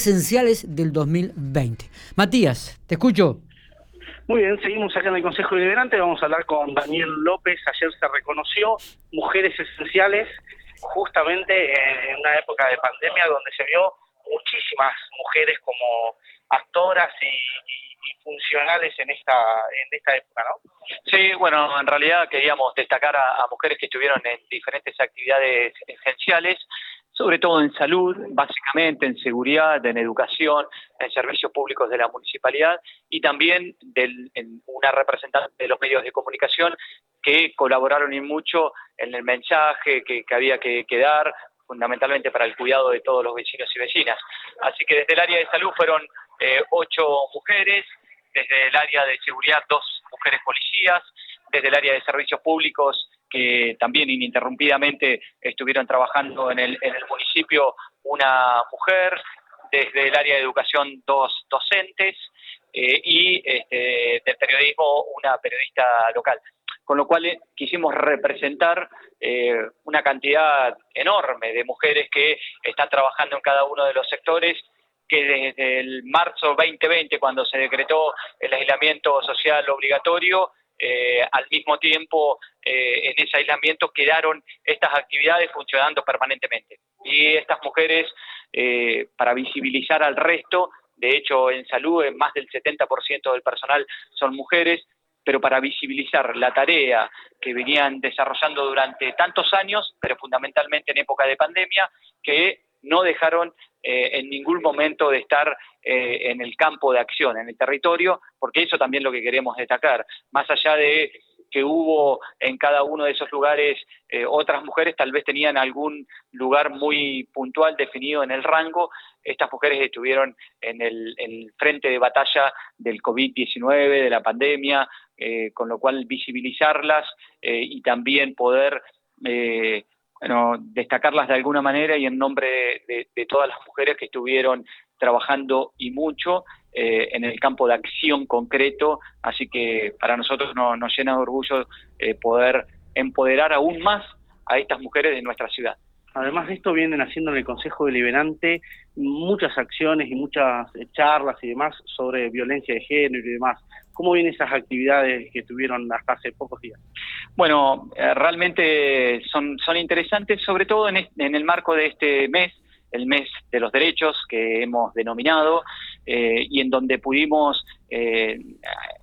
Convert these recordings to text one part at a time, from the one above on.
esenciales del 2020. Matías, te escucho. Muy bien, seguimos acá en el Consejo Deliberante, vamos a hablar con Daniel López, ayer se reconoció mujeres esenciales justamente en una época de pandemia donde se vio muchísimas mujeres como actoras y, funcionales en esta en esta época, ¿no? Sí, bueno, en realidad queríamos destacar a mujeres que estuvieron en diferentes actividades esenciales sobre todo en salud, básicamente en seguridad, en educación, en servicios públicos de la municipalidad y también del, en una representante de los medios de comunicación que colaboraron y mucho en el mensaje que, había que, dar, fundamentalmente para el cuidado de todos los vecinos y vecinas. Así que desde el área de salud fueron eh, ocho mujeres, desde el área de seguridad dos mujeres policías, desde el área de servicios públicos que también ininterrumpidamente estuvieron trabajando en el, municipio una mujer, desde el área de educación dos docentes eh, y este, del periodismo una periodista local. Con lo cual eh, quisimos representar eh, una cantidad enorme de mujeres que están trabajando en cada uno de los sectores que desde el marzo 2020, cuando se decretó el aislamiento social obligatorio, eh, al mismo tiempo eh, en ese aislamiento quedaron estas actividades funcionando permanentemente. Y estas mujeres, eh, para visibilizar al resto, de hecho en salud más del 70% del personal son mujeres, pero para visibilizar la tarea que venían desarrollando durante tantos años, pero fundamentalmente en época de pandemia, que no dejaron eh, en ningún momento de estar eh, en el campo de acción, en el territorio, porque eso también es lo que queremos destacar. Más allá de que hubo en cada uno de esos lugares eh, otras mujeres, tal vez tenían algún lugar muy puntual definido en el rango. Estas mujeres estuvieron en el, frente de batalla del COVID-19, de la pandemia, con lo cual visibilizarlas y también poder bueno, destacarlas de alguna manera y en nombre de, todas las mujeres que estuvieron trabajando y mucho eh, en el campo de acción concreto, así que para nosotros nos llena de orgullo eh, poder empoderar aún más a estas mujeres de nuestra ciudad. Además de esto, vienen haciendo en el Consejo Deliberante muchas acciones y muchas charlas y demás sobre violencia de género y demás. ¿Cómo vienen esas actividades que tuvieron hasta hace pocos días? Bueno, eh, realmente son, son interesantes, sobre todo en, el marco de este mes, el mes de los derechos que hemos denominado, eh, y en donde pudimos eh,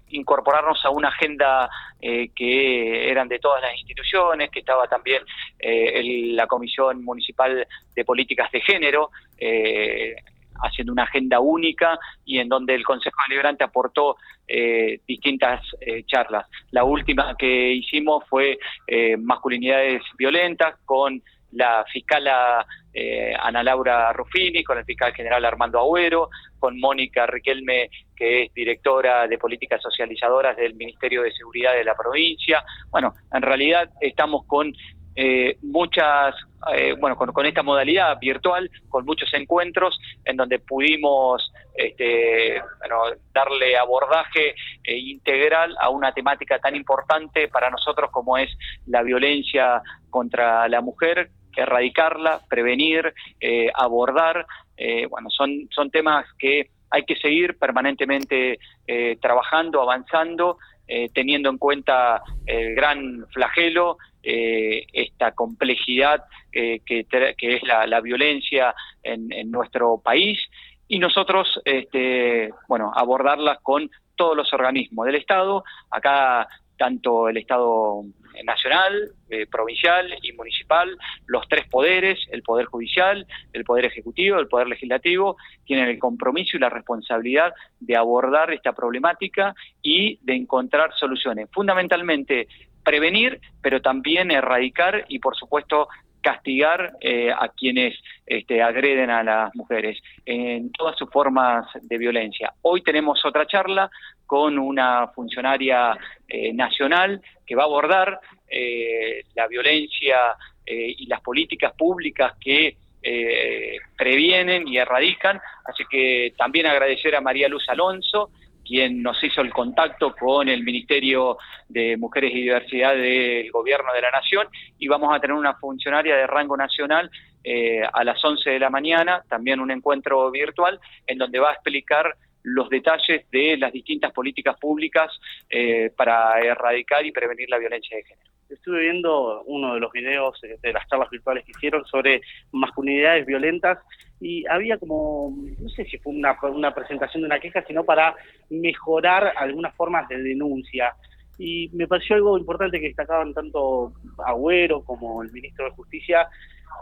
incorporarnos a una agenda eh, que eran de todas las instituciones, que estaba también eh, la Comisión Municipal de Políticas de Género, haciendo una agenda única y en donde el Consejo Deliberante aportó distintas charlas. La última que hicimos fue masculinidades violentas con la fiscala eh, Ana Laura Ruffini, con el fiscal general Armando Agüero, con Mónica Riquelme, que es directora de políticas socializadoras del Ministerio de Seguridad de la provincia. Bueno, en realidad estamos con eh, muchas, eh, bueno, con, esta modalidad virtual, con muchos encuentros en donde pudimos este, darle abordaje integral a una temática tan importante para nosotros como es la violencia contra la mujer, erradicarla, prevenir, eh, abordar. Eh, bueno, son, son temas que hay que seguir permanentemente eh, trabajando, avanzando, teniendo en cuenta el gran flagelo, esta complejidad que, es la, violencia en, en, nuestro país y nosotros, este, bueno, abordarlas con todos los organismos del Estado. Acá tanto el Estado nacional, eh, provincial y municipal, los tres poderes, el Poder Judicial, el Poder Ejecutivo, el Poder Legislativo, tienen el compromiso y la responsabilidad de abordar esta problemática y de encontrar soluciones. Fundamentalmente prevenir, pero también erradicar y, por supuesto, castigar eh, a quienes este, agreden a las mujeres en todas sus formas de violencia. Hoy tenemos otra charla con una funcionaria eh, nacional que va a abordar eh, la violencia y las políticas públicas que previenen y erradican. Así que también agradecer a María Luz Alonso, quien nos hizo el contacto con el Ministerio de Mujeres y Diversidad del Gobierno de la Nación y vamos a tener una funcionaria de rango nacional eh, a las 11 de la mañana, también un encuentro virtual, en donde va a explicar los detalles de las distintas políticas públicas eh, para erradicar y prevenir la violencia de género. Estuve viendo uno de los videos eh, de las charlas virtuales que hicieron sobre masculinidades violentas y había como, no sé si fue una, una presentación de una queja, sino para mejorar algunas formas de denuncia. Y me pareció algo importante que destacaban tanto Agüero como el ministro de Justicia,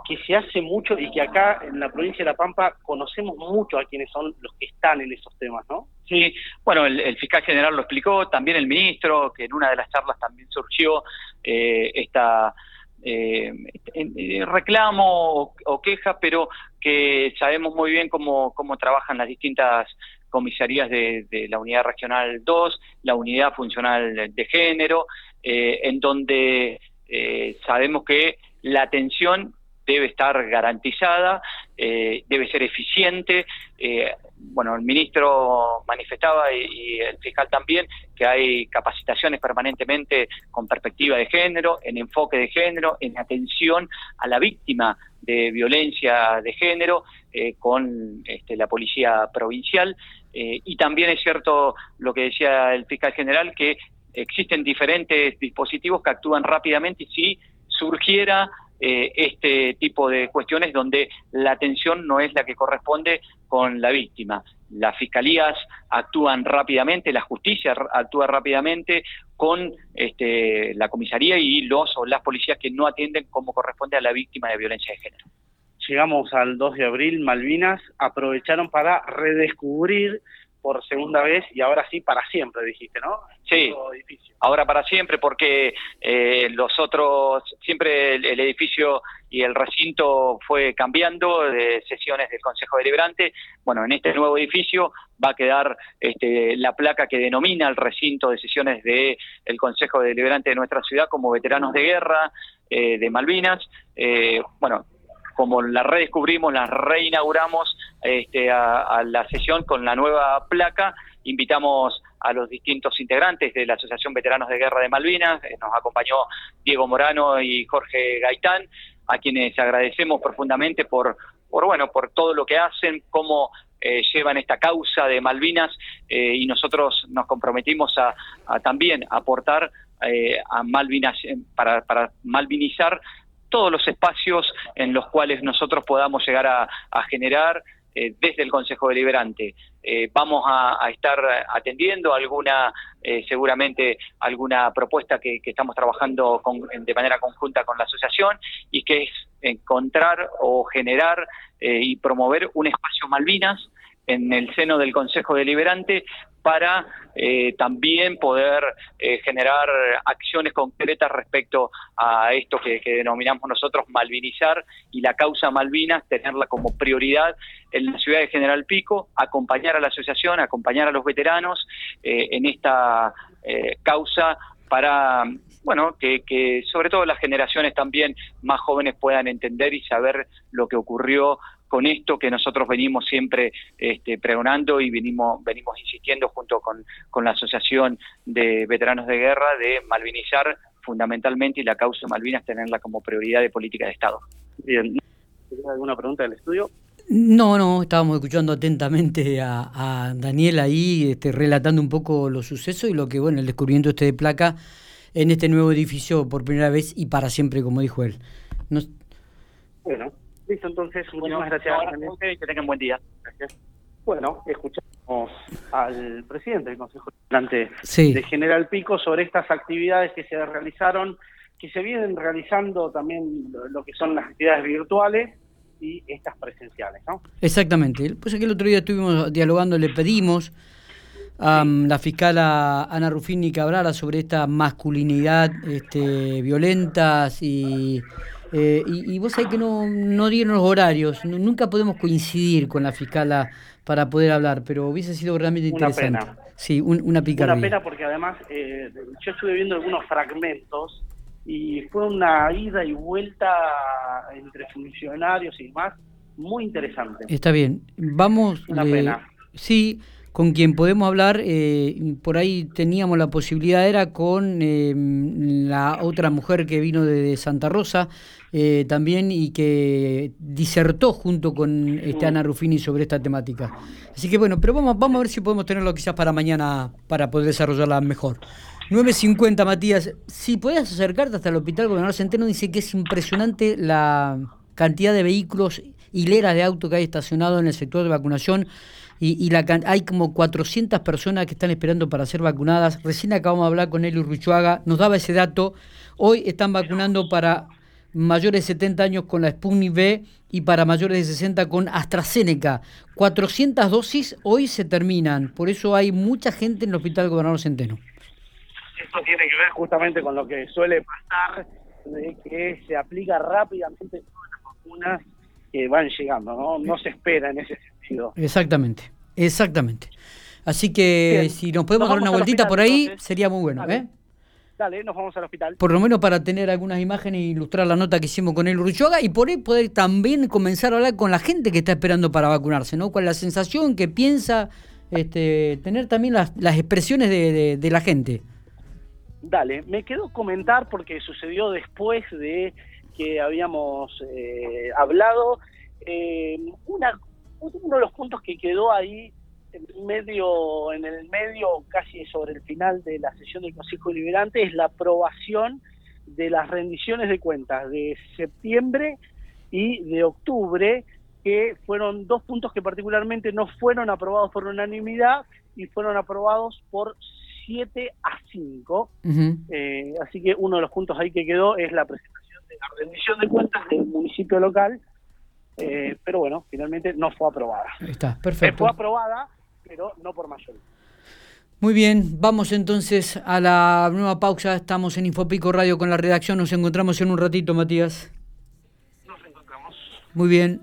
que se hace mucho y que acá en la provincia de La Pampa conocemos mucho a quienes son los que están en esos temas, ¿no? Sí, bueno, el, fiscal general lo explicó, también el ministro, que en una de las charlas también surgió eh, esta eh, eh, reclamo o, queja, pero que sabemos muy bien cómo, cómo trabajan las distintas comisarías de, de la Unidad Regional 2, la Unidad Funcional de Género, en donde sabemos que la atención debe estar garantizada, eh, debe ser eficiente. Eh, bueno, el ministro manifestaba y, el fiscal también que hay capacitaciones permanentemente con perspectiva de género, en enfoque de género, en atención a la víctima de violencia de género eh, con este, la policía provincial. y también es cierto lo que decía el fiscal general, que existen diferentes dispositivos que actúan rápidamente y si surgiera eh, este tipo de cuestiones donde la atención no es la que corresponde con la víctima. Las fiscalías actúan rápidamente, la justicia actúa rápidamente con este, la comisaría y los o las policías que no atienden como corresponde a la víctima de violencia de género. Llegamos al 2 de abril, Malvinas aprovecharon para redescubrir por segunda vez y ahora sí para siempre, dijiste, ¿no? Sí, ahora para siempre porque eh, los otros, siempre el, edificio y el recinto fue cambiando de sesiones del Consejo Deliberante. Bueno, en este nuevo edificio va a quedar este, la placa que denomina el recinto de sesiones del el Consejo Deliberante de nuestra ciudad como veteranos de guerra eh, de Malvinas. Eh, bueno, como la redescubrimos, la reinauguramos este, a, la sesión con la nueva placa. Invitamos a los distintos integrantes de la Asociación Veteranos de Guerra de Malvinas, eh, nos acompañó Diego Morano y Jorge Gaitán, a quienes agradecemos profundamente por, por bueno, por todo lo que hacen, cómo eh, llevan esta causa de Malvinas eh, y nosotros nos comprometimos a, también aportar a Malvinas para malvinizar todos los espacios en los cuales nosotros podamos llegar a, generar eh, desde el Consejo Deliberante. Eh, vamos a, estar atendiendo alguna, eh, seguramente alguna propuesta que, estamos trabajando de manera conjunta con la asociación y que es encontrar o generar y promover un espacio Malvinas en el seno del Consejo Deliberante para eh, también poder eh, generar acciones concretas respecto a esto que, denominamos nosotros malvinizar y la causa Malvinas, tenerla como prioridad en la ciudad de General Pico, acompañar a la asociación, acompañar a los veteranos eh, en esta causa para bueno, que, sobre todo las generaciones también más jóvenes puedan entender y saber lo que ocurrió con esto que nosotros venimos siempre este, pregonando y venimos, venimos insistiendo junto con, la Asociación de Veteranos de Guerra de malvinizar fundamentalmente y la causa de Malvinas tenerla como prioridad de política de Estado. Bien, alguna pregunta del estudio? No, no, estábamos escuchando atentamente a, Daniel ahí este, relatando un poco los sucesos y lo que, bueno, el descubrimiento este de placa en este nuevo edificio por primera vez y para siempre, como dijo él. Bueno, Listo, entonces, muchísimas gracias. que tengan buen día. Gracias. Bueno, escuchamos al presidente del Consejo Delante de General Pico sobre estas actividades que se realizaron, que se vienen realizando también lo que son las actividades virtuales y estas presenciales, ¿no? Exactamente. Pues que el otro día estuvimos dialogando, le pedimos a la fiscal Ana Rufini Cabrera sobre esta masculinidad este, violentas y eh, y, vos sabés que no, no dieron los horarios, nunca podemos coincidir con la fiscala para poder hablar, pero hubiese sido realmente interesante. Una pena. Sí, una picardía. Una pena porque además eh, yo estuve viendo algunos fragmentos y fue una ida y vuelta entre funcionarios y demás muy interesante. Está bien, vamos... Una pena. Sí, con quien podemos hablar, eh, por ahí teníamos la posibilidad, era con em, la otra mujer que vino de, Santa Rosa eh, también y que disertó junto con este, Ana Ruffini sobre esta temática. Así que bueno, pero vamos, vamos a ver si podemos tenerlo quizás para mañana para poder desarrollarla mejor. 9.50, Matías. Si puedes acercarte hasta el Hospital Gobernador Centeno, dice que es impresionante la cantidad de vehículos, hileras de autos que hay estacionados en el sector de vacunación y, la, hay como 400 personas que están esperando para ser vacunadas. Recién acabamos de hablar con Eli Ruchuaga, nos daba ese dato. Hoy están vacunando para mayores de 70 años con la Sputnik V y para mayores de 60 con AstraZeneca. 400 dosis hoy se terminan, por eso hay mucha gente en el Hospital Gobernador Centeno. Esto tiene que ver justamente con lo que suele pasar, de que se aplica rápidamente todas las vacunas que van llegando, ¿no? No se espera en ese sentido. Exactamente, exactamente. Así que si nos podemos dar una vueltita por ahí, sería muy bueno. Dale. ¿eh? Dale, nos vamos al hospital. Por lo menos para tener algunas imágenes e ilustrar la nota que hicimos con el Urchoga y por ahí poder también comenzar a hablar con la gente que está esperando para vacunarse, ¿no? Cuál es la sensación que piensa, este, tener también las, las expresiones de, de la gente. Dale, me quedo comentar porque sucedió después de que habíamos eh, hablado. Eh, una, uno de los puntos que quedó ahí en medio, en el medio, casi sobre el final de la sesión del Consejo Deliberante, es la aprobación de las rendiciones de cuentas de septiembre y de octubre, que fueron dos puntos que particularmente no fueron aprobados por unanimidad y fueron aprobados por 7 a 5. Eh, así que uno de los puntos ahí que quedó es la presentación de la rendición de cuentas del municipio local, eh, pero bueno, finalmente no fue aprobada. Está, perfecto. Fue aprobada, pero no por mayoría. Muy bien, vamos entonces a la nueva pausa. Estamos en Infopico Radio con la redacción. Nos encontramos en un ratito, Matías. Nos encontramos. Muy bien.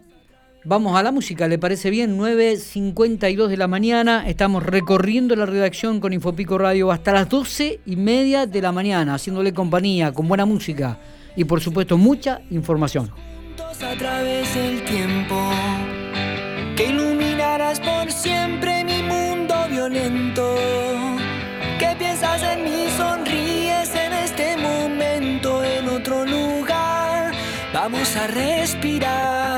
Vamos a la música, ¿le parece bien? 9.52 de la mañana, estamos recorriendo la redacción con Infopico Radio hasta las 12 y media de la mañana, haciéndole compañía, con buena música y por supuesto mucha información. a través del tiempo, que iluminarás por siempre mi mundo violento. ¿Qué piensas en mí? Sonríes en este momento, en otro lugar. Vamos a respirar